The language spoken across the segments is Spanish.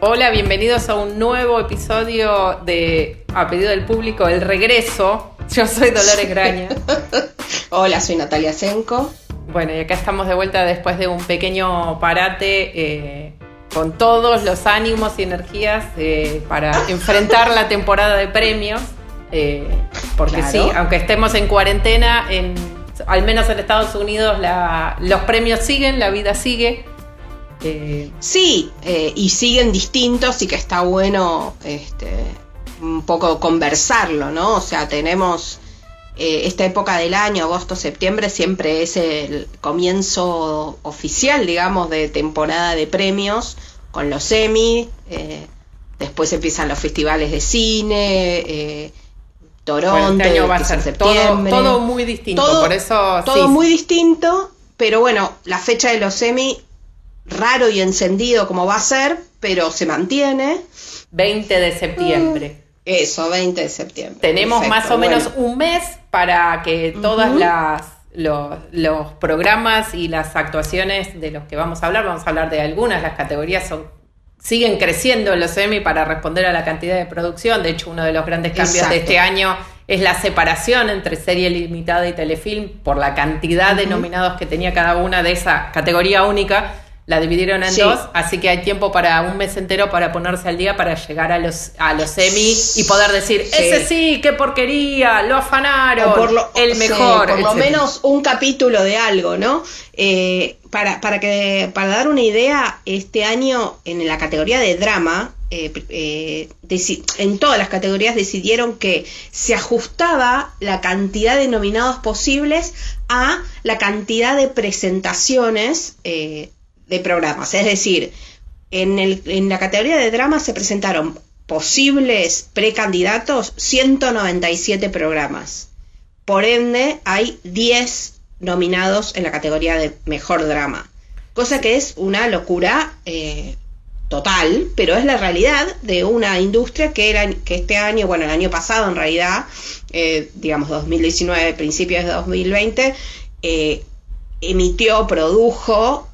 Hola, bienvenidos a un nuevo episodio de A pedido del público, El Regreso. Yo soy Dolores Graña. Hola, soy Natalia Senko. Bueno, y acá estamos de vuelta después de un pequeño parate eh, con todos los ánimos y energías eh, para enfrentar la temporada de premios. Eh, porque Claro. sí, aunque estemos en cuarentena, en, al menos en Estados Unidos la- los premios siguen, la vida sigue. Eh, Sí, eh, y siguen distintos y que está bueno este, un poco conversarlo, ¿no? O sea, tenemos eh, esta época del año, agosto, septiembre, siempre es el comienzo oficial, digamos, de temporada de premios con los Emmy. después empiezan los festivales de cine, Toronto, bueno, este año va a todo, todo muy distinto, Todo- por eso todo sí, muy distinto, pero bueno, la fecha de los semi, raro y encendido como va a ser, pero se mantiene. 20 de septiembre. Eso, 20 de septiembre. Tenemos Perfecto, más o menos un mes para que todas las los, los programas y las actuaciones de los que vamos a hablar, vamos a hablar de algunas, las categorías son siguen creciendo en los Emmy para responder a la cantidad de producción. De hecho, uno de los grandes cambios Exacto. de este año es la separación entre serie limitada y telefilm por la cantidad de nominados que tenía cada una de esa categoría única. La dividieron en Sí. dos, así que hay tiempo para un mes entero para ponerse al día para llegar a los, a los Emmy y poder decir, Sí. ese sí, qué porquería, lo afanaron, por lo, el sí, mejor. por lo etcétera. menos un capítulo de algo, ¿no? Eh, para, para, que, para dar una idea, este año en la categoría de drama, eh, eh, en todas las categorías decidieron que se ajustaba la cantidad de nominados posibles a la cantidad de presentaciones eh, de programas. Es decir, en, el, en la categoría de drama se presentaron posibles precandidatos 197 programas. Por ende, hay 10 nominados en la categoría de mejor drama. Cosa que es una locura eh, total, pero es la realidad de una industria que, era, que este año, bueno, el año pasado en realidad, eh, digamos 2019, principios de 2020, eh, emitió, produjo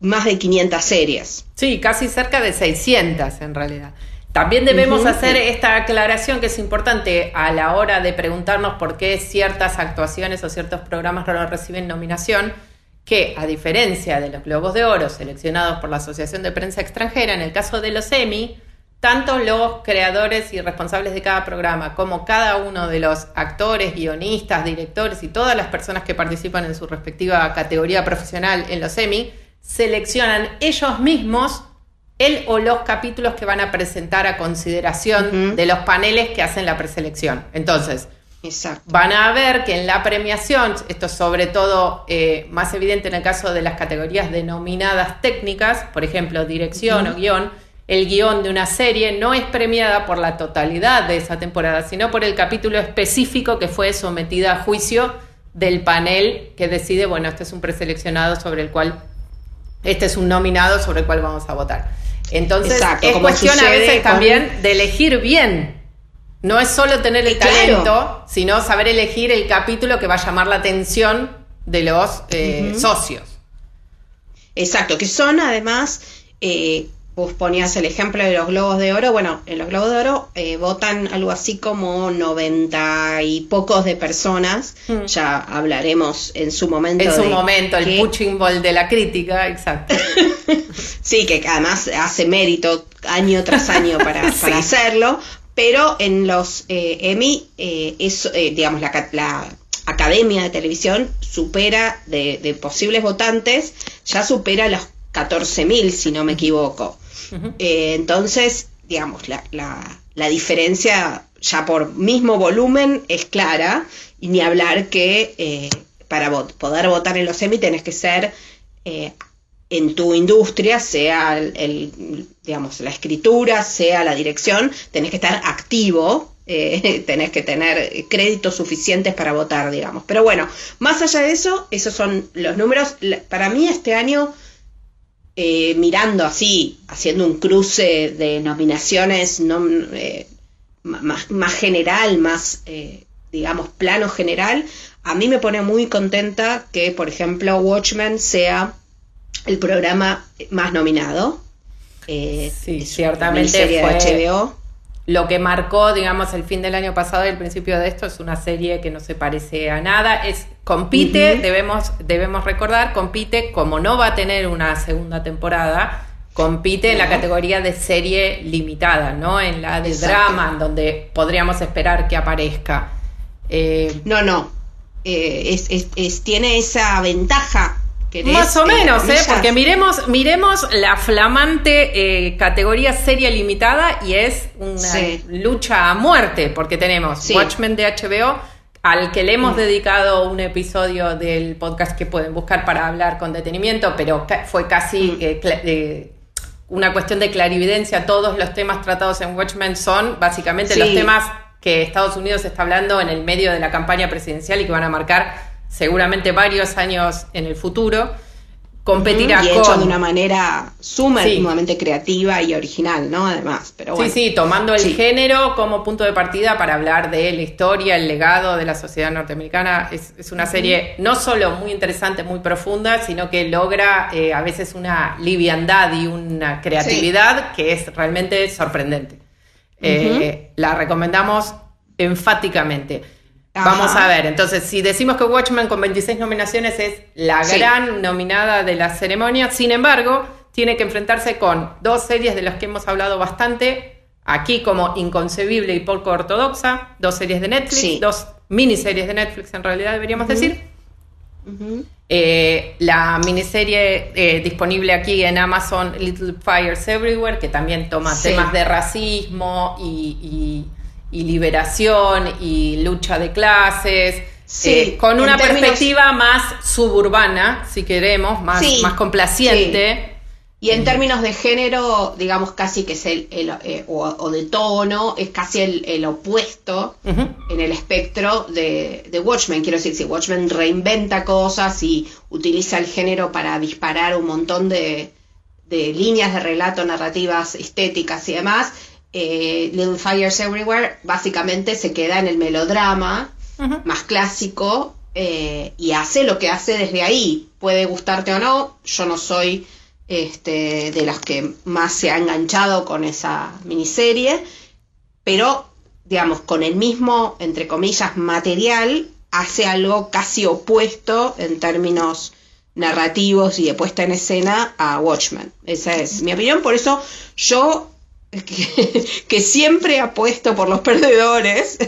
más de 500 series. Sí, casi cerca de 600 en realidad. También debemos hacer esta aclaración que es importante a la hora de preguntarnos por qué ciertas actuaciones o ciertos programas no reciben nominación, que a diferencia de los Globos de Oro seleccionados por la Asociación de Prensa Extranjera, en el caso de los Emmy, tanto los creadores y responsables de cada programa como cada uno de los actores, guionistas, directores y todas las personas que participan en su respectiva categoría profesional en los Emmy, seleccionan ellos mismos el o los capítulos que van a presentar a consideración de los paneles que hacen la preselección. Entonces, Exacto. van a ver que en la premiación, esto es sobre todo eh, más evidente en el caso de las categorías denominadas técnicas, por ejemplo, dirección o guion, el guion de una serie no es premiada por la totalidad de esa temporada, sino por el capítulo específico que fue sometida a juicio del panel que decide, bueno, este es un preseleccionado sobre el cual, este es un nominado sobre el cual vamos a votar. Entonces, Exacto, es como cuestión a veces con- también de elegir bien. No es solo tener el claro. talento, sino saber elegir el capítulo que va a llamar la atención de los eh, socios. Exacto, que son además, eh, vos ponías el ejemplo de los globos de oro, bueno, en los globos de oro eh, votan algo así como 90 y pocos de personas, Mm. ya hablaremos en su momento. En su de momento, el punching ball de la crítica, exacto. Sí, que además hace mérito año tras año para, Sí. para hacerlo, pero en los eh, Emmy, eh, es, eh, digamos, la, ca- la Academia de Televisión supera de, de posibles votantes, ya supera los 14.000, si no me equivoco. Eh, entonces, digamos, la, la- la diferencia ya por mismo volumen es clara, y ni hablar que eh, para poder votar en los Emmy tenés que ser eh, en tu industria, sea el, digamos, la escritura, sea la dirección, tenés que estar activo tenés que tener créditos suficientes para votar, digamos. Pero bueno, más allá de eso, esos son los números. Para mí este año, eh, mirando así, haciendo un cruce de nominaciones no, eh, más, más, general, más, digamos, plano general, a mí me pone muy contenta que, por ejemplo, Watchmen sea el programa más nominado. sí, ciertamente fue HBO lo que marcó, digamos, el fin del año pasado y el principio de esto es una serie que no se parece a nada. Es compite, debemos, debemos recordar, compite como no va a tener una segunda temporada, compite en la categoría de serie limitada, ¿no? En la de drama, en donde podríamos esperar que aparezca. Eh, no, no. Eh, es, tiene esa ventaja más o menos, ¿eh? Porque miremos, miremos la flamante eh, categoría serie limitada y es una lucha a muerte, porque tenemos Watchmen de HBO, al que le hemos mm. dedicado un episodio del podcast que pueden buscar para hablar con detenimiento, pero fue casi mm. una cuestión de clarividencia. Todos los temas tratados en Watchmen son básicamente los temas que Estados Unidos está hablando en el medio de la campaña presidencial y que van a marcar seguramente varios años en el futuro, competirá y hecho de una manera sumamente creativa y original, ¿no? Además, pero Sí, sí, tomando el género como punto de partida para hablar de la historia, el legado de la sociedad norteamericana. Es, una serie no solo muy interesante, muy profunda, sino que logra eh, a veces una liviandad y una creatividad que es realmente sorprendente. Eh, la recomendamos enfáticamente. Vamos a ver, entonces, si decimos que Watchmen con 26 nominaciones es la gran nominada de la ceremonia, sin embargo, tiene que enfrentarse con dos series de las que hemos hablado bastante, aquí como Inconcebible y poco ortodoxa, dos series de Netflix, dos miniseries de Netflix en realidad deberíamos decir. Eh, la miniserie eh, disponible aquí en Amazon, Little Fires Everywhere, que también toma temas de racismo y y liberación y lucha de clases. Eh, con una perspectiva más suburbana, si queremos, más, más complaciente. Y en términos de género, digamos casi que es el, eh, o, de tono, es casi el, opuesto en el espectro de, de, Watchmen. Quiero decir, si Watchmen reinventa cosas y utiliza el género para disparar un montón de, de líneas de relato, narrativas, estéticas y demás, eh, Little Fires Everywhere básicamente se queda en el melodrama más clásico eh, y hace lo que hace desde ahí. Puede gustarte o no, yo no soy este, de las que más se ha enganchado con esa miniserie, pero digamos, con el mismo, entre comillas, material, hace algo casi opuesto en términos narrativos y de puesta en escena a Watchmen. Esa es mi opinión, por eso yo que, siempre apuesto por los perdedores,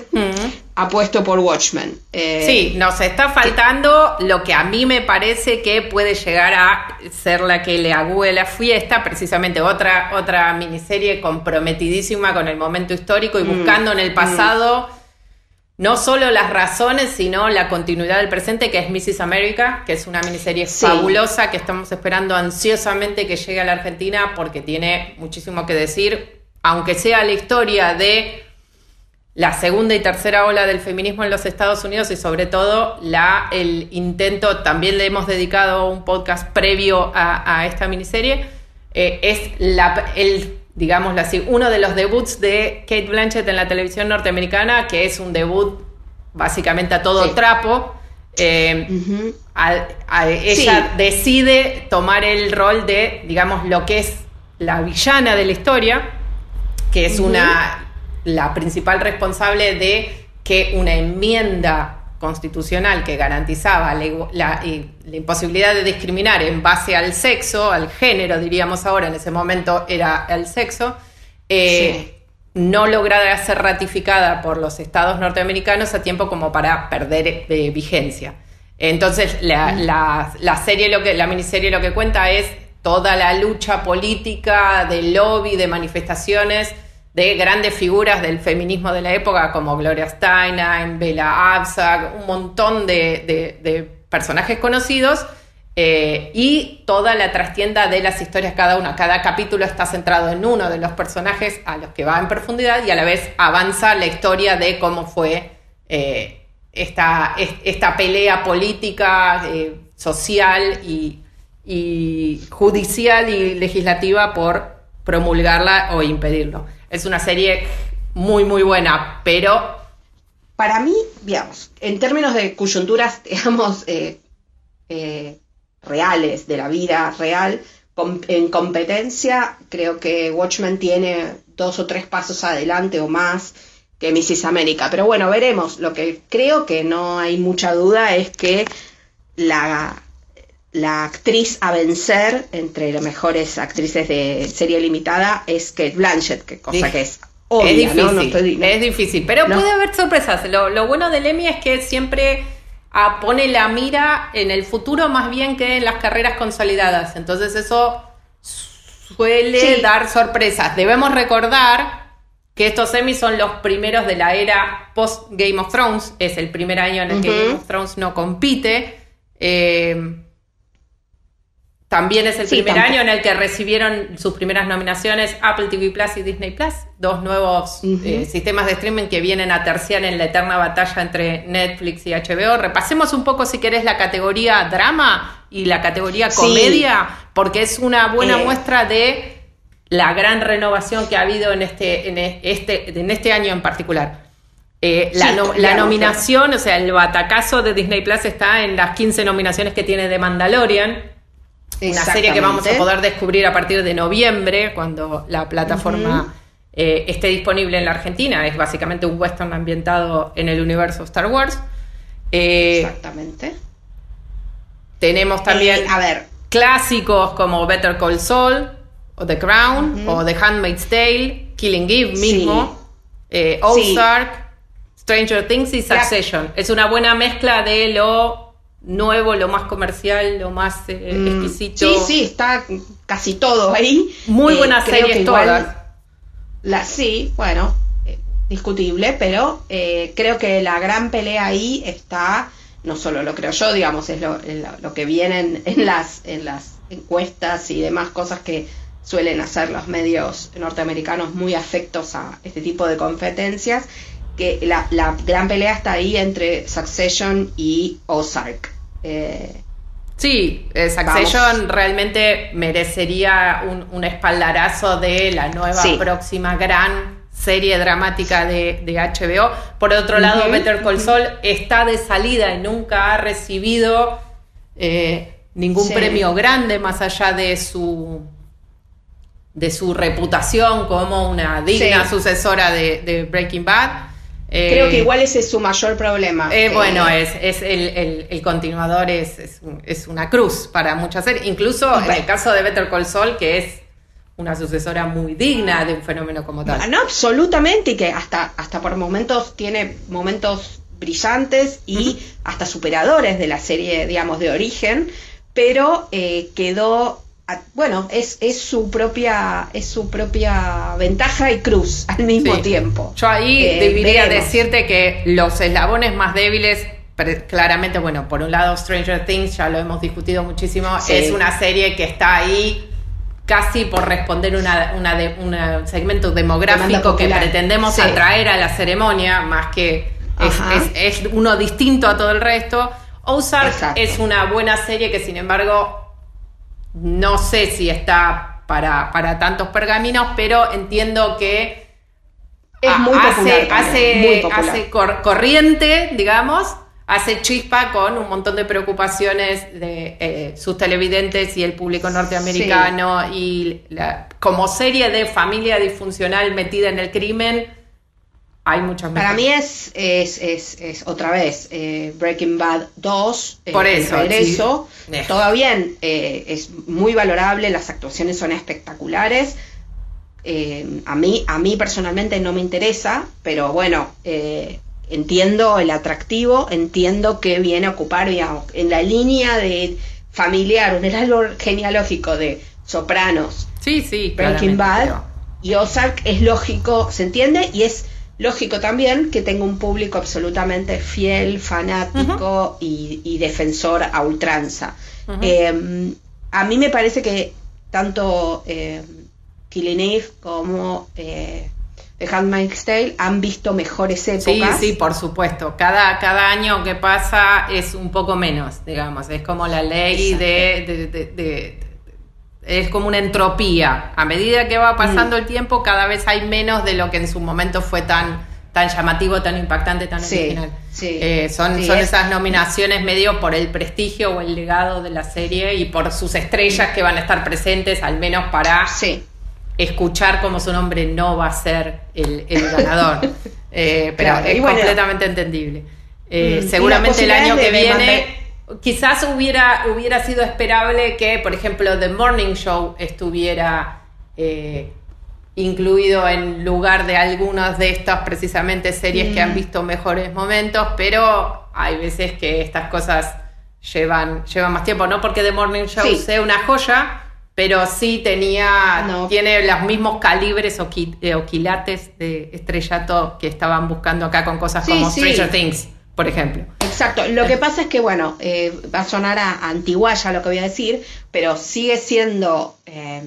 apuesto por Watchmen. Eh, sí, nos está faltando lo que a mí me parece que puede llegar a ser la que le agüe la fiesta, precisamente otra, otra miniserie comprometidísima con el momento histórico y mm, buscando en el mm. No solo las razones, sino la continuidad del presente, que es Mrs. America, que es una miniserie fabulosa que estamos esperando ansiosamente que llegue a la Argentina porque tiene muchísimo que decir, aunque sea la historia de la segunda y tercera ola del feminismo en los Estados Unidos y sobre todo la, el intento, también le hemos dedicado un podcast previo a, esta miniserie, eh, es la, el digámoslo así, uno de los debuts de Kate Blanchett en la televisión norteamericana, que es un debut básicamente a todo trapo. Eh, ella decide tomar el rol de, digamos, lo que es la villana de la historia, que es una la principal responsable de que una enmienda constitucional que garantizaba la, imposibilidad de discriminar en base al sexo, al género, diríamos ahora, en ese momento era el sexo, eh, no lograra ser ratificada por los estados norteamericanos a tiempo como para perder eh, vigencia. Entonces, la, la, serie, lo que, la miniserie lo que cuenta es toda la lucha política, de lobby, de manifestaciones de grandes figuras del feminismo de la época como Gloria Steinem, Bella Abzug, un montón de, personajes conocidos eh, y toda la trastienda de las historias cada una. Cada capítulo está centrado en uno de los personajes a los que va en profundidad y a la vez avanza la historia de cómo fue eh, esta, esta, pelea política, eh, social y, judicial y legislativa por promulgarla o impedirlo. Es una serie muy, muy buena, pero... Para mí, digamos, en términos de coyunturas, digamos, reales, de la vida real, en competencia, creo que Watchmen tiene dos o tres pasos adelante o más que Mrs. América. Pero bueno, veremos. Lo que creo que no hay mucha duda es que la, la actriz a vencer entre las mejores actrices de serie limitada es Kate Blanchett, que cosa que es obvia, es difícil, es difícil, pero puede haber sorpresas. Lo, lo bueno del Emmy es que siempre pone la mira en el futuro más bien que en las carreras consolidadas. Entonces eso suele dar sorpresas. Debemos recordar que estos semis son los primeros de la era post Game of Thrones. Es el primer año en el que Game of Thrones no compite. Eh, también es el primer año en el que recibieron sus primeras nominaciones Apple TV Plus y Disney Plus, dos nuevos eh, sistemas de streaming que vienen a terciar en la eterna batalla entre Netflix y HBO. Repasemos un poco, si querés, la categoría drama y la categoría comedia, porque es una buena eh. muestra de la gran renovación que ha habido en este, en este, en este año en particular. Eh, la, nominación, o sea, el batacazo de Disney Plus está en las 15 nominaciones que tiene de Mandalorian una serie que vamos a poder descubrir a partir de noviembre, cuando la plataforma eh, esté disponible en la Argentina. Es básicamente un western ambientado en el universo Star Wars. Eh, Exactamente. Tenemos también eh, a ver. clásicos como Better Call Saul, o The Crown, o The Handmaid's Tale, Killing Eve mismo, Ozark, Stranger Things y Succession. Es una buena mezcla de lo nuevo, lo más comercial, lo más eh, mm, exquisito. Sí, sí, está casi todo ahí. Muy buenas eh, series todas. La, sí, bueno, eh, discutible, pero creo que la gran pelea ahí está, no solo lo creo yo, digamos, es lo, lo, que vienen en las, en las encuestas y demás cosas que suelen hacer los medios norteamericanos muy afectos a este tipo de competencias, que la, la gran pelea está ahí entre Succession y Ozark. Eh, sí, eh, Succession realmente merecería un, espaldarazo de la nueva próxima gran serie dramática de, HBO. Por otro lado, Better Call Saul está de salida y nunca ha recibido eh, ningún premio grande más allá de su de su reputación como una digna sucesora de Breaking Bad. Creo que eh, igual ese es su mayor problema. Eh, bueno, es, es el, continuador es, es, una cruz para muchas series. Incluso en el caso de Better Call Saul, que es una sucesora muy digna de un fenómeno como tal. No, absolutamente, y que hasta, hasta por momentos tiene momentos brillantes y hasta superadores de la serie, digamos, de origen, pero eh, quedó bueno, es, es, su propia, es su propia ventaja y cruz al mismo tiempo. Yo ahí eh, debería decirte que los eslabones más débiles, claramente, bueno, por un lado Stranger Things, ya lo hemos discutido muchísimo, es una serie que está ahí casi por responder una, una de, un segmento demográfico que pretendemos atraer a la ceremonia, más que es, es, uno distinto a todo el resto. Ozark es una buena serie que sin embargo no sé si está para, para tantos pergaminos, pero entiendo que es muy hace, hace, hace corriente, digamos, hace chispa con un montón de preocupaciones de eh, sus televidentes y el público norteamericano y como serie de familia disfuncional metida en el crimen hay muchas Para mí es, es, es, otra vez eh, Breaking Bad 2, eh, Por eso, regreso. Todo bien, eh, es muy valorable, las actuaciones son espectaculares. a, mí, a mí personalmente no me interesa, pero bueno, entiendo el atractivo, entiendo que viene a ocupar en la línea de familiar, en el árbol genealógico de Sopranos, sí, sí, Breaking Bad y Ozark es lógico, se entiende y es lógico también que tenga un público absolutamente fiel, fanático y, defensor a ultranza. Em, a mí me parece que tanto eh, Killing Eve como eh, The Handmaid's Tale han visto mejores épocas. Sí, sí, por supuesto. Cada, cada año que pasa es un poco menos, digamos. Es como la ley de, Es como una entropía. A medida que va pasando mm. el tiempo, cada vez hay menos de lo que en su momento fue tan, tan llamativo, tan impactante, tan original. Eh, son son esas nominaciones medio por el prestigio o el legado de la serie y por sus estrellas que van a estar presentes, al menos para escuchar como su nombre no va a ser el, ganador. Eh, pero es completamente entendible. Eh, mm, seguramente el año que viene, quizás hubiera, hubiera sido esperable que, por ejemplo, The Morning Show estuviera eh, incluido en lugar de algunas de estas precisamente series que han mm. visto mejores momentos, pero hay veces que estas cosas llevan, llevan más tiempo, no porque The Morning Show sea una joya, pero sí tenía, tiene los mismos calibres o, eh, quilates de estrellato que estaban buscando acá con cosas como Stranger Things, por ejemplo. Exacto, lo que pasa es que, bueno, eh, va a sonar a, antiguaya lo que voy a decir, pero sigue siendo eh,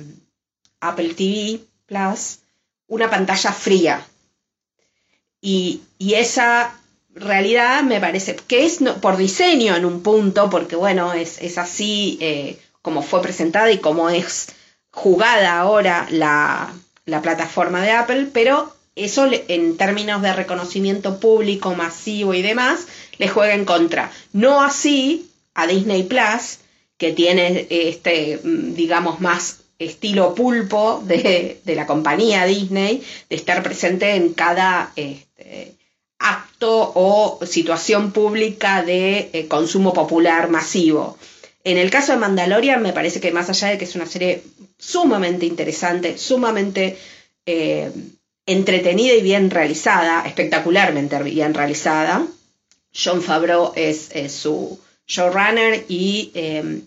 Apple TV Plus una pantalla fría. Y, esa realidad me parece que es por diseño en un punto, porque bueno, es, es así como fue presentada y como es jugada ahora la, plataforma de Apple, pero eso en términos de reconocimiento público masivo y demás, le juega en contra. No así a Disney Plus, que tiene este, digamos, más estilo pulpo de, la compañía Disney, de estar presente en cada este, acto o situación pública de eh, consumo popular masivo. En el caso de Mandalorian, me parece que más allá de que es una serie sumamente interesante, sumamente eh, entretenida y bien realizada, espectacularmente bien realizada, John Favreau es, su showrunner y em,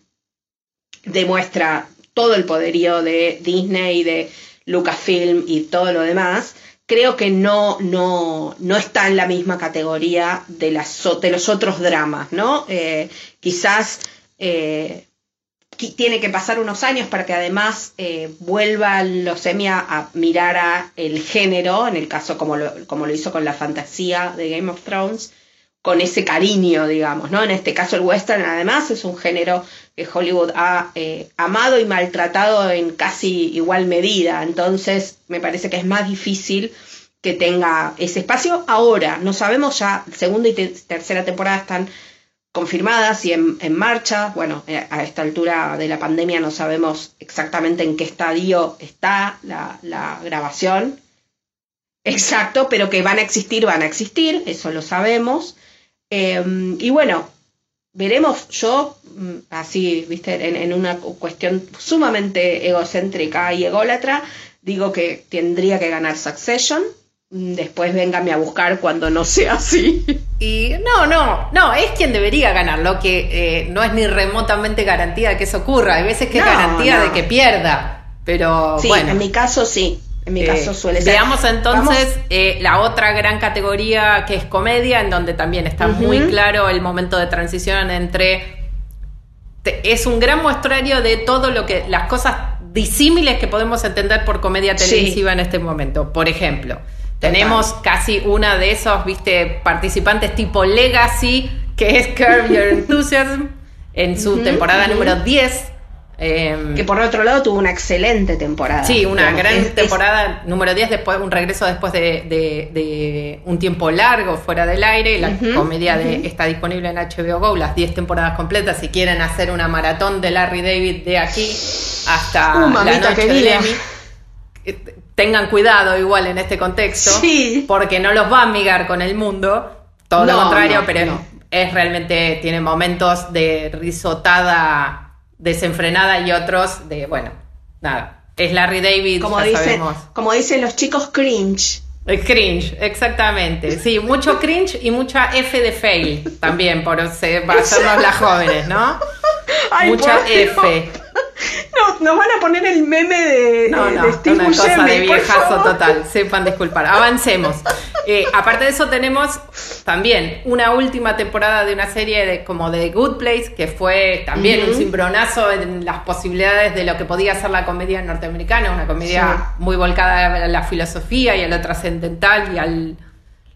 demuestra todo el poderío de Disney, de Lucasfilm y todo lo demás, creo que no, no, no está en la misma categoría de, las, de los otros dramas, ¿no? Eh, quizás eh, tiene que pasar unos años para que además eh, vuelva los semia a mirar a el género, en el caso como lo, como lo hizo con la fantasía de Game of Thrones, con ese cariño, digamos, ¿no? En este caso el western además es un género que Hollywood ha eh, amado y maltratado en casi igual medida, entonces me parece que es más difícil que tenga ese espacio. Ahora, no sabemos ya, segunda y tercera temporada están confirmadas y en, marcha. Bueno, eh, a esta altura de la pandemia no sabemos exactamente en qué estadio está la, grabación. Exacto, pero que van a existir, van a existir, eso lo sabemos. Em, y bueno, veremos yo, mm, así, viste, en, en, una cuestión sumamente egocéntrica y ególatra, digo que tendría que ganar Succession, después véngame a buscar cuando no sea así. Y no, no, no, es quien debería ganar, lo que eh, no es ni remotamente garantía de que eso ocurra, hay veces que es garantía de que pierda, pero sí, bueno. en mi caso sí. En mi caso eh, suele ser. Veamos entonces eh, la otra gran categoría que es comedia, en donde también está muy claro el momento de transición entre. es un gran muestrario de todo lo que. las cosas disímiles que podemos entender por comedia televisiva en este momento. Por ejemplo, tenemos casi una de esos, viste, participantes tipo Legacy, que es Curb Your Enthusiasm, en su temporada número 10. Em, que por otro lado tuvo una excelente temporada. Sí, una gran temporada número 10, después, un regreso después de, un tiempo largo fuera del aire. La comedia de, está disponible en HBO Go, las 10 temporadas completas. Si quieren hacer una maratón de Larry David de aquí hasta uh, la noche de Emmy tengan cuidado igual en este contexto, porque no los va a amigar con el mundo, todo lo contrario, pero es realmente, tiene momentos de risotada desenfrenada y otros de, bueno, nada, es Larry David, como, como dicen los chicos, cringe. Cringe, exactamente. Sí, mucho cringe y mucha F de fail también, por hacernos las jóvenes, ¿no? mucha F. No, nos van a poner el meme de, no, no, de Steve una cosa de viejazo total. Sepan disculpar. Avancemos. Eh, aparte de eso, tenemos también una última temporada de una serie de, como de The Good Place, que fue también un cimbronazo en las posibilidades de lo que podía ser la comedia norteamericana, una comedia muy volcada a la filosofía y a lo trascendental y al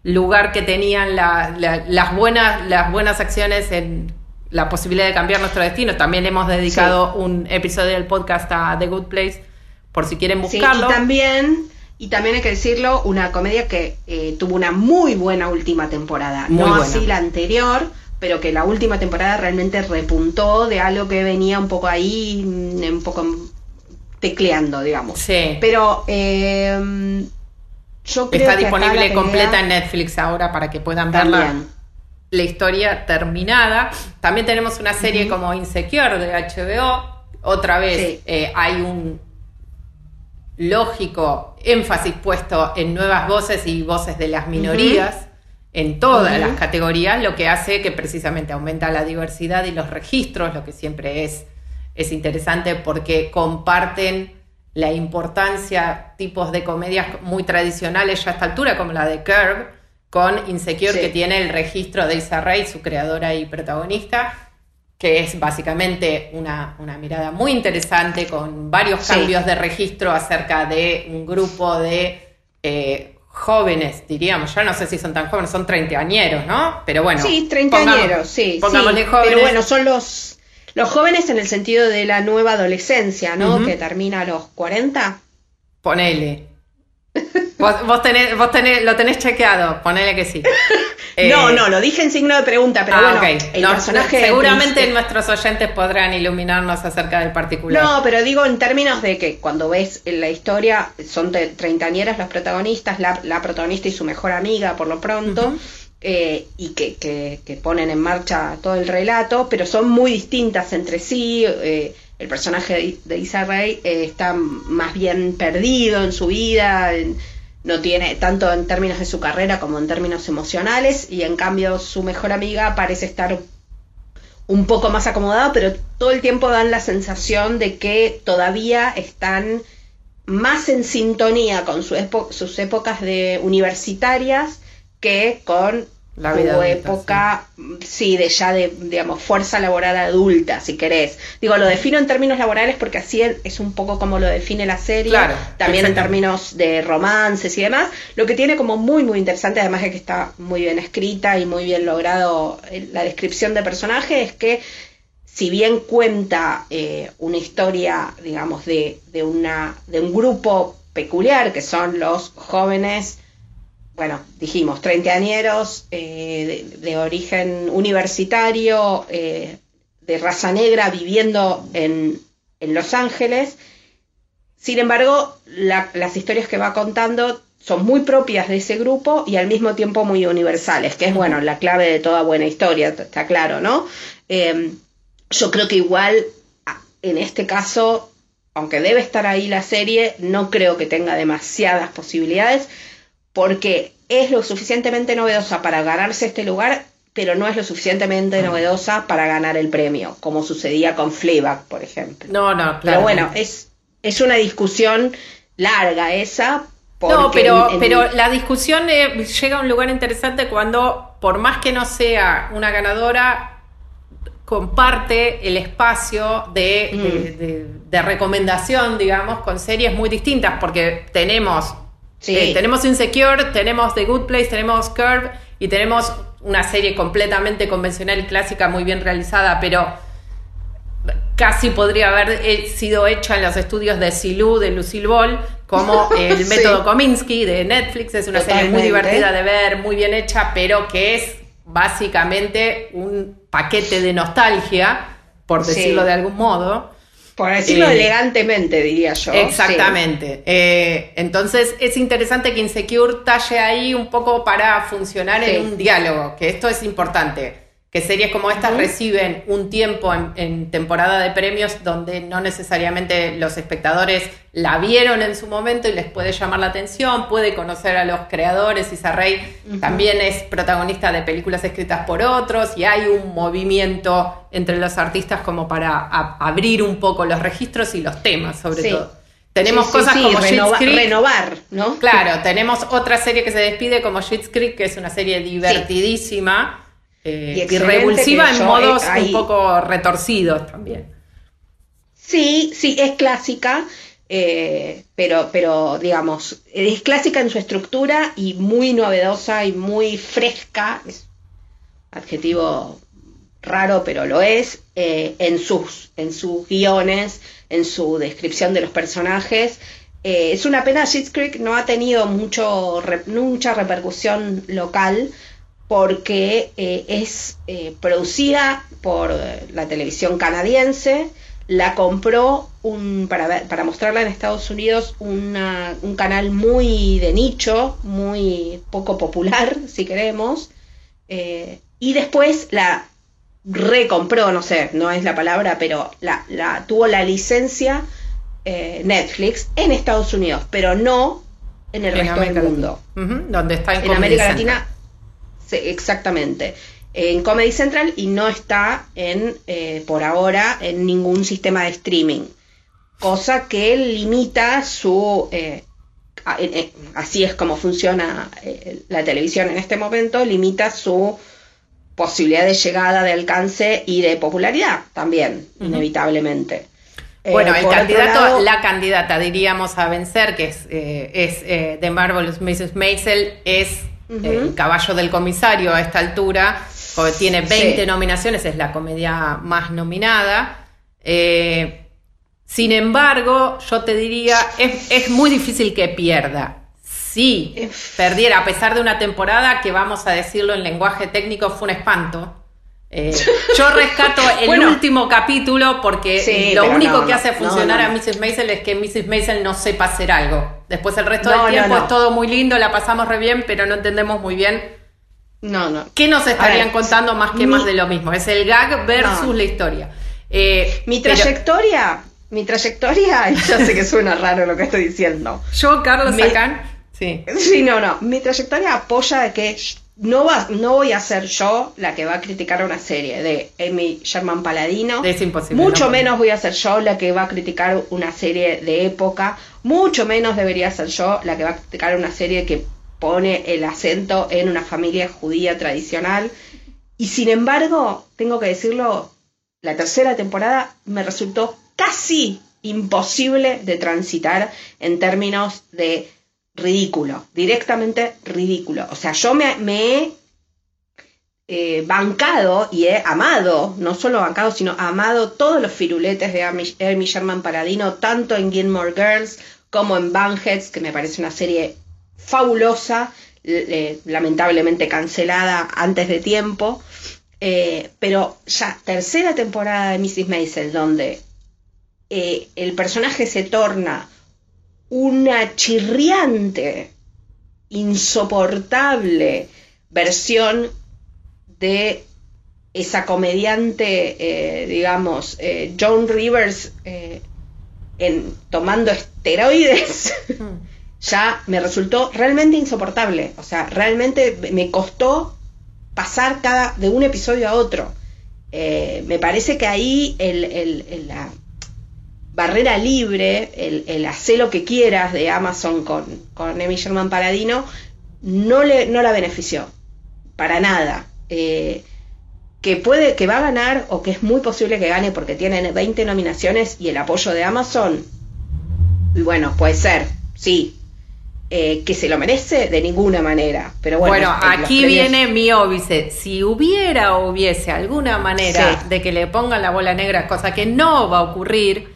lugar que tenían la- la- las, buenas, las buenas acciones en la posibilidad de cambiar nuestro destino. También hemos dedicado un episodio del podcast a The Good Place, por si quieren Sí, buscarlo. y también, y también hay que decirlo, una comedia que eh, tuvo una muy buena última temporada. Muy no buena. así la anterior, pero que la última temporada realmente repuntó de algo que venía un poco ahí, mm, un poco tecleando, digamos. Sí. Pero eh, yo creo Está que disponible completa en Netflix ahora para que puedan verla. La historia terminada. También tenemos una serie como Insecure de HBO. Otra vez Sí. eh, hay un lógico énfasis puesto en nuevas voces y voces de las minorías en todas las categorías, lo que hace que precisamente aumenta la diversidad y los registros, lo que siempre es, es interesante porque comparten la importancia, tipos de comedias muy tradicionales ya a esta altura, como la de Curb, con Insecure, Sí. que tiene el registro de Issa Rae, su creadora y protagonista, que es básicamente una, una mirada muy interesante con varios Sí. cambios de registro acerca de un grupo de eh, jóvenes, diríamos, ya no sé si son tan jóvenes, son treintañeros, ¿no? Pero bueno. sí, treintañeros, sí. Pongámosle sí. jóvenes. Pero bueno, son los, los jóvenes en el sentido de la nueva adolescencia, ¿no? Que termina a los 40. Ponele. Vos, vos tenés, vos tenés, lo tenés chequeado, ponele que sí. Eh, no, no, lo dije en signo de pregunta, pero ah, bueno, ok. el No, personaje. seguramente nuestros oyentes podrán iluminarnos acerca del particular. No, pero digo en términos de que cuando ves la historia, son de treintañeras las protagonistas, la, la protagonista y su mejor amiga por lo pronto, eh, y que, que- que ponen en marcha todo el relato, pero son muy distintas entre sí. eh, el personaje de, Issa eh, está más bien perdido en su vida, no tiene tanto en términos de su carrera como en términos emocionales, y en cambio su mejor amiga parece estar un poco más acomodada, pero todo el tiempo dan la sensación de que todavía están más en sintonía con sus épocas de universitarias que con La vida su adulta, época, sí. de ya de, digamos, fuerza laboral adulta, si querés. Digo, lo defino en términos laborales porque así es un poco como lo define la serie, Claro, también en términos de romances y demás, lo que tiene como muy, muy interesante, además de que está muy bien escrita y muy bien logrado eh, la descripción de personaje, es que si bien cuenta eh, una historia, digamos, de, de, una, de un grupo peculiar, que son los jóvenes, bueno, dijimos, treintañeros, eh, de, origen universitario, eh, de raza negra, viviendo en, en Los Ángeles. Sin embargo, la- las historias que va contando son muy propias de ese grupo y al mismo tiempo muy universales, que es, bueno, la clave de toda buena historia, está claro, ¿no? Eh, yo creo que igual, en este caso, aunque debe estar ahí la serie, no creo que tenga demasiadas posibilidades, porque es lo suficientemente novedosa para ganarse este lugar, pero no es lo suficientemente novedosa para ganar el premio, como sucedía con Fleabag, por ejemplo. No, no, claro. Pero bueno, es, es una discusión larga esa. No, pero, en- en- pero la discusión eh, llega a un lugar interesante cuando, por más que no sea una ganadora, comparte el espacio de, Mm. de- de- de recomendación, digamos, con series muy distintas, porque tenemos, Sí. eh, tenemos Insecure, tenemos The Good Place, tenemos Curve y tenemos una serie completamente convencional y clásica, muy bien realizada, pero casi podría haber eh, sido hecha en los estudios de Silú, de Lucille Ball, como el Sí. método Kominsky de Netflix. Es una serie muy divertida de ver, muy bien hecha, pero que es básicamente un paquete de nostalgia, por Sí. decirlo de algún modo. Por decirlo eh, elegantemente, diría yo. Exactamente. Eh, entonces es interesante que Insecure talle ahí un poco para funcionar Sí. en un diálogo, que esto es importante. Que series como estas reciben un tiempo en, temporada de premios donde no necesariamente los espectadores la vieron en su momento y les puede llamar la atención, puede conocer a los creadores, y Rey también es protagonista de películas escritas por otros y hay un movimiento entre los artistas como para abrir un poco los registros y los temas sobre todo. Tenemos cosas como renovar, ¿no? Claro, tenemos otra serie que se despide como Schitt's Creek, que es una serie divertidísima eh, y, revulsiva en modos un poco retorcidos también. Sí, sí, es clásica, eh, pero, pero digamos, es clásica en su estructura y muy novedosa y muy fresca, es adjetivo raro, pero lo es, eh, en, sus, en sus guiones, en su descripción de los personajes. es una pena, Schitt's Creek no ha tenido mucho, mucha repercusión local, porque eh, es eh, producida por la televisión canadiense, la compró un, para, para mostrarla en Estados Unidos un canal muy de nicho, muy poco popular, si queremos, eh, y después la recompró, no sé, no es la palabra, pero la, la tuvo la licencia Netflix en Estados Unidos, pero no en el resto del mundo. donde está en, América Latina exactamente. En Comedy Central y no está en, eh, por ahora, en ningún sistema de streaming. Cosa que limita su. Eh, así es como funciona eh, la televisión en este momento, limita su posibilidad de llegada, de alcance y de popularidad también, inevitablemente. Bueno, el candidato, la candidata, diríamos, a vencer, que es, es The Marvelous Mrs. Maisel, es el caballo del comisario a esta altura, tiene 20 nominaciones, es la comedia más nominada. Eh, sin embargo, yo te diría, es, muy difícil que pierda. Si perdiera, a pesar de una temporada que vamos a decirlo en lenguaje técnico, fue un espanto. Eh, yo rescato el último capítulo porque lo único que hace funcionar a Mrs. Maisel es que Mrs. Maisel no sepa hacer algo. Después el resto del tiempo es todo muy lindo, la pasamos re bien, pero no entendemos muy bien. No, no. ¿Qué nos estarían contando más que más de lo mismo? Es el gag versus la historia. Eh, mi trayectoria, mi trayectoria, yo sé que suena raro lo que estoy diciendo. Yo, Carlos Sacán, sí. Sí, no, no. Mi trayectoria apoya que no, va, no voy a ser yo la que va a criticar una serie de Amy Sherman Paladino. Es imposible. Mucho menos voy a ser yo la que va a criticar una serie de época. Mucho menos debería ser yo la que va a criticar una serie que pone el acento en una familia judía tradicional. Y sin embargo, tengo que decirlo, la tercera temporada me resultó casi imposible de transitar en términos de ridículo, directamente ridículo. O sea, yo me, he eh, bancado y he amado, no solo bancado, sino amado todos los firuletes de Amy, Sherman Paradino, tanto en Gilmore Girls como en Banheads, que me parece una serie fabulosa, lamentablemente cancelada antes de tiempo. Eh, pero ya tercera temporada de Mrs. Maisel, donde eh, el personaje se torna una chirriante, insoportable versión de esa comediante, eh, digamos, eh, Joan Rivers, eh, en, tomando esteroides, mm. ya me resultó realmente insoportable. O sea, realmente me costó pasar cada de un episodio a otro. me parece que ahí el, el, la, barrera libre, el, el hacer lo que quieras de Amazon con, con Amy Sherman Paladino, no, le, no la benefició, para nada. Eh, que puede, que va a ganar o que es muy posible que gane porque tiene 20 nominaciones y el apoyo de Amazon, y bueno, puede ser, sí. Eh, que se lo merece de ninguna manera. Pero bueno, bueno aquí viene mi óbice. Si hubiera o hubiese alguna manera de que le pongan la bola negra, cosa que no va a ocurrir,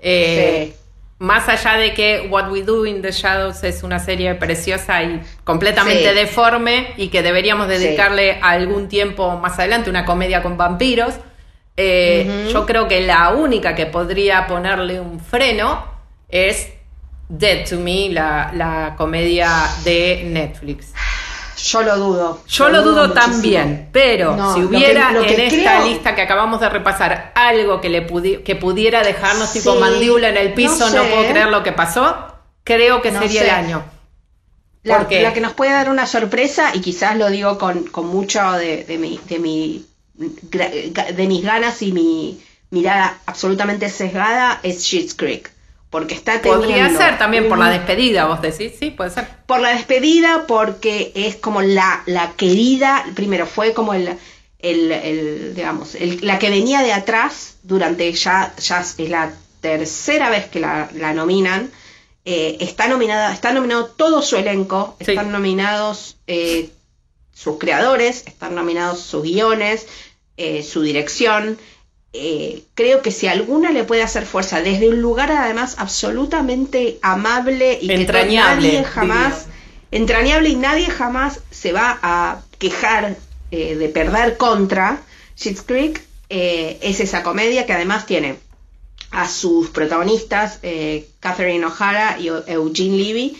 eh, más allá de que What We Do in the Shadows es una serie preciosa y completamente deforme y que deberíamos dedicarle algún tiempo más adelante, una comedia con vampiros, eh, yo creo que la única que podría ponerle un freno es Dead to Me, la, comedia de Netflix. Yo lo dudo. Yo lo, dudo, también, pero si hubiera en esta lista que acabamos de repasar algo que, le que pudiera dejarnos tipo mandíbula en el piso, no, puedo creer lo que pasó, creo que sería el año. La, la, que nos puede dar una sorpresa, y quizás lo digo con, mucho de, mi, de, mi, de mis ganas y mi mirada absolutamente sesgada, es Sheets Creek porque está teniendo... Podría ser también por la despedida, vos decís, sí, puede ser. Por la despedida, porque es como la, la querida, primero fue como el, el, digamos, la que venía de atrás durante ya, ya es la tercera vez que la, nominan. Eh, está nominada, está nominado todo su elenco, están nominados eh, sus creadores, están nominados sus guiones, eh, su dirección, eh, creo que si alguna le puede hacer fuerza desde un lugar además absolutamente amable y entrañable, que nadie jamás, entrañable y nadie jamás se va a quejar eh, de perder contra Schitt's Creek, eh, es esa comedia que además tiene a sus protagonistas, Catherine O'Hara y Eugene Levy,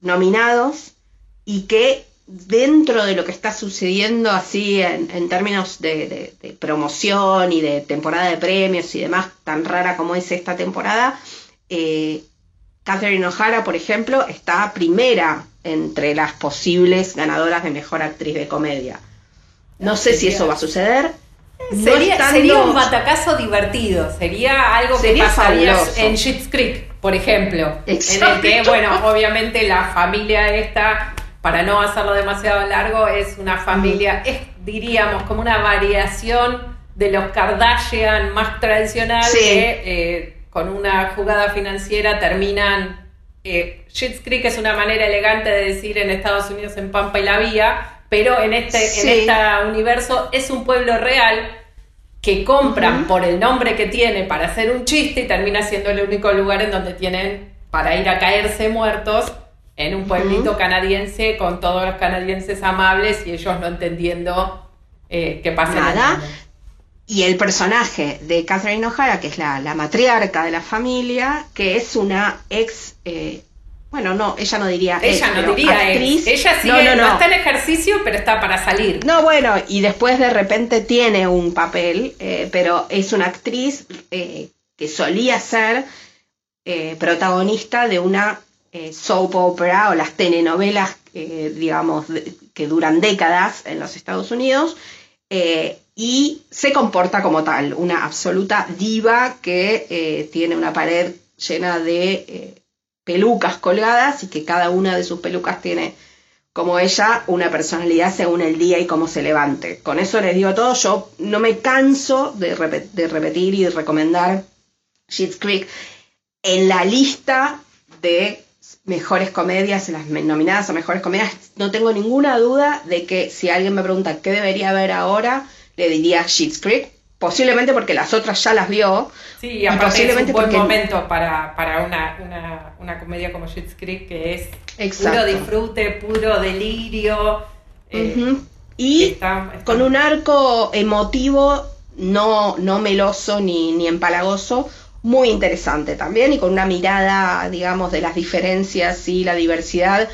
nominados y que dentro de lo que está sucediendo así en, términos de, promoción y de temporada de premios y demás, tan rara como es esta temporada, eh, Catherine O'Hara, por ejemplo, está primera entre las posibles ganadoras de mejor actriz de comedia. No sé si eso va a suceder. Sería, un batacazo divertido, sería algo que pasaría en Schitt's Creek, por ejemplo, en el que, bueno, obviamente la familia esta para no hacerlo demasiado largo, es una familia, es, diríamos, como una variación de los Kardashian más tradicionales que eh, con una jugada financiera terminan... Eh, Creek es una manera elegante de decir en Estados Unidos en Pampa y la Vía, pero en este, en este universo es un pueblo real que compran por el nombre que tiene para hacer un chiste y termina siendo el único lugar en donde tienen para ir a caerse muertos en un pueblito canadiense con todos los canadienses amables y ellos no entendiendo eh, qué pasa. Nada. Y el personaje de Catherine O'Hara, que es la, matriarca de la familia, que es una ex... Eh, bueno, no, ella no diría ella no diría actriz. Ella sí no, está en ejercicio, pero está para salir. No, bueno, y después de repente tiene un papel, eh, pero es una actriz que solía ser protagonista de una eh, soap opera o las telenovelas, eh, digamos, que duran décadas en los Estados Unidos, eh, y se comporta como tal, una absoluta diva que tiene una pared llena de pelucas colgadas y que cada una de sus pelucas tiene como ella una personalidad según el día y cómo se levante. Con eso les digo todo, yo no me canso de, de repetir y de recomendar Schitt's Creek en la lista de mejores comedias, las nominadas a mejores comedias, no tengo ninguna duda de que si alguien me pregunta qué debería ver ahora, le diría Sheets Creek, posiblemente porque las otras ya las vio. Sí, y aparte es un buen momento para, para una, una, comedia como Sheets Creek, que es puro disfrute, puro delirio. Eh, y con un arco emotivo no, no meloso ni, ni empalagoso, muy interesante también y con una mirada, digamos, de las diferencias y la diversidad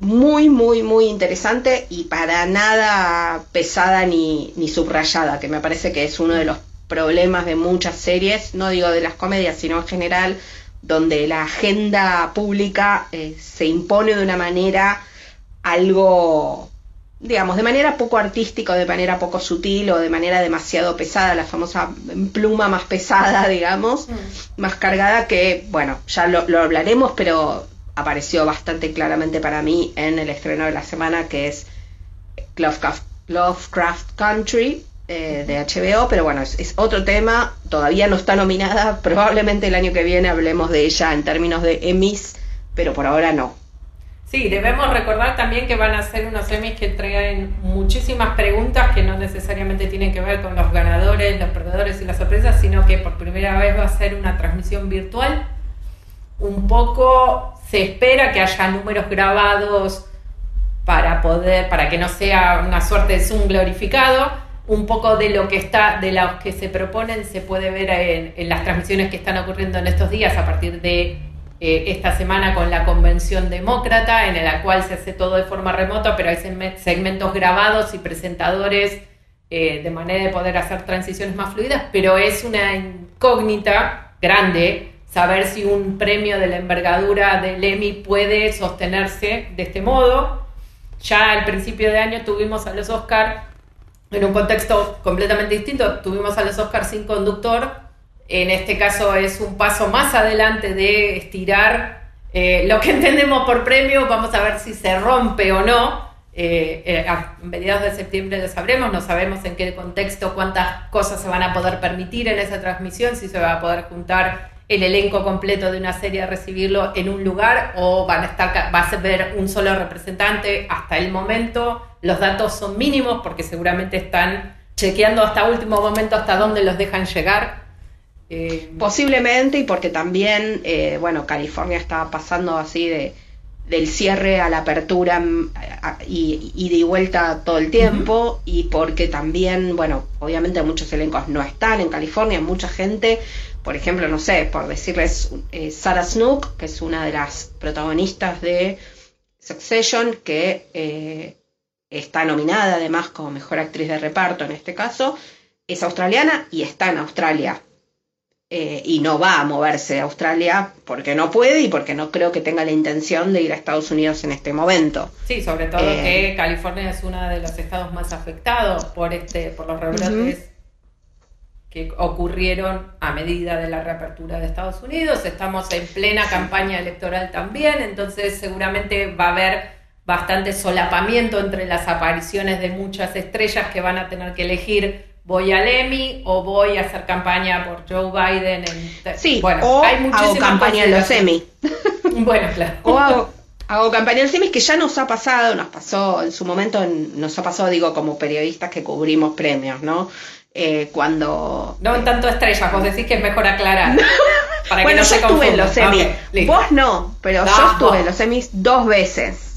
muy, muy, muy interesante y para nada pesada ni, ni subrayada, que me parece que es uno de los problemas de muchas series, no digo de las comedias, sino en general, donde la agenda pública eh, se impone de una manera algo digamos, de manera poco artística o de manera poco sutil o de manera demasiado pesada, la famosa pluma más pesada, digamos, mm. más cargada que, bueno, ya lo, hablaremos, pero apareció bastante claramente para mí en el estreno de la semana, que es Lovecraft, Lovecraft Country eh, de HBO, pero bueno, es, es, otro tema, todavía no está nominada, probablemente el año que viene hablemos de ella en términos de Emmys, pero por ahora no. Sí, debemos recordar también que van a ser unos semis que traen muchísimas preguntas que no necesariamente tienen que ver con los ganadores, los perdedores y las sorpresas, sino que por primera vez va a ser una transmisión virtual. Un poco se espera que haya números grabados para poder, para que no sea una suerte de Zoom glorificado. Un poco de lo que está, de los que se proponen, se puede ver en, en las transmisiones que están ocurriendo en estos días a partir de eh, esta semana con la convención demócrata, en la cual se hace todo de forma remota, pero hay segmentos grabados y presentadores eh, de manera de poder hacer transiciones más fluidas, pero es una incógnita grande saber si un premio de la envergadura del Emmy puede sostenerse de este modo. Ya al principio de año tuvimos a los Oscars en un contexto completamente distinto, tuvimos a los Oscars sin conductor, en este caso es un paso más adelante de estirar eh, lo que entendemos por premio, vamos a ver si se rompe o no. Eh, eh, a mediados de septiembre lo sabremos, no sabemos en qué contexto, cuántas cosas se van a poder permitir en esa transmisión, si se va a poder juntar el elenco completo de una serie a recibirlo en un lugar o van a estar, va a ser un solo representante hasta el momento. Los datos son mínimos porque seguramente están chequeando hasta último momento hasta dónde los dejan llegar. Eh, Posiblemente y porque también, eh, bueno, California está pasando así de del cierre a la apertura mm, y, de vuelta todo el tiempo y porque también, bueno, obviamente muchos elencos no están en California, mucha gente por ejemplo, no sé, por decirles, eh, Sarah Snook, que es una de las protagonistas de Succession, que eh, está nominada además como mejor actriz de reparto en este caso, es australiana y está en Australia. Eh, y no va a moverse de Australia porque no puede y porque no creo que tenga la intención de ir a Estados Unidos en este momento. Sí, sobre todo que California es uno de los estados más afectados por este, por los rebrotes que ocurrieron a medida de la reapertura de Estados Unidos. Estamos en plena campaña electoral también, entonces seguramente va a haber bastante solapamiento entre las apariciones de muchas estrellas que van a tener que elegir voy al Emmy o voy a hacer campaña por Joe Biden. En... Sí, bueno, o hay hago campaña en los Emmy. bueno, claro. O hago, hago campaña en los Emmy que ya nos ha pasado, nos pasó en su momento, nos ha pasado, digo, como periodistas que cubrimos premios, ¿no? Eh, cuando... No en tanto estrellas, vos decís que es mejor aclarar. bueno, yo estuve en los semis. vos no, pero yo estuve en los semis dos veces.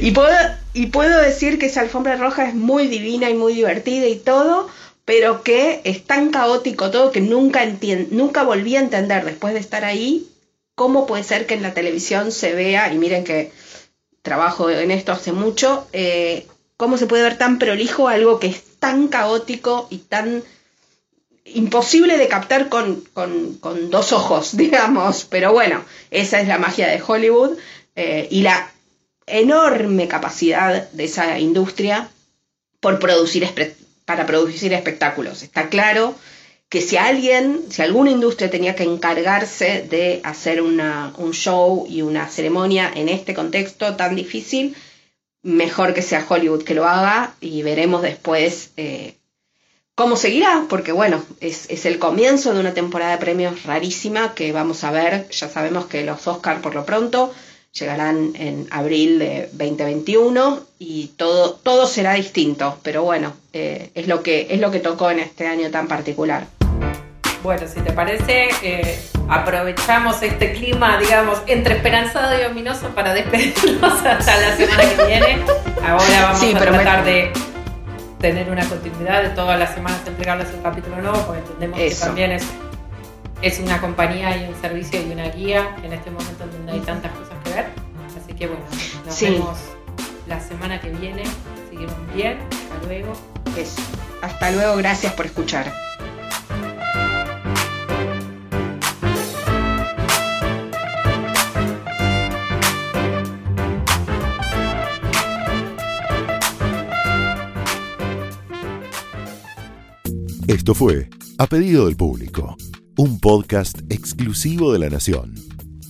Y, puedo, y puedo decir que esa alfombra roja es muy divina y muy divertida y todo, pero que es tan caótico todo que nunca, nunca volví a entender después de estar ahí cómo puede ser que en la televisión se vea, y miren que trabajo en esto hace mucho, eh, cómo se puede ver tan prolijo algo que es tan caótico y tan imposible de captar con, dos ojos, digamos. Pero bueno, esa es la magia de Hollywood eh, y la enorme capacidad de esa industria por producir para producir espectáculos. Está claro que si alguien, si alguna industria tenía que encargarse de hacer una, un show y una ceremonia en este contexto tan difícil, mejor que sea Hollywood que lo haga y veremos después eh, cómo seguirá, porque bueno, es, es, el comienzo de una temporada de premios rarísima que vamos a ver, ya sabemos que los Oscars por lo pronto llegarán en abril de 2021 y todo, todo será distinto, pero bueno, eh, es, lo que, es lo que tocó en este año tan particular. Bueno, si te parece, eh, aprovechamos este clima, digamos, entre esperanzado y ominoso para despedirnos hasta la semana que viene. Ahora vamos a tratar de tener una continuidad de todas las semanas entregarles un capítulo nuevo, porque entendemos que también es, es una compañía y un servicio y una guía en este momento donde hay tantas cosas que bueno, nos vemos la semana que viene. Seguimos bien. Hasta luego. Eso. Hasta luego. Gracias por escuchar. Esto fue A Pedido del Público, un podcast exclusivo de La Nación.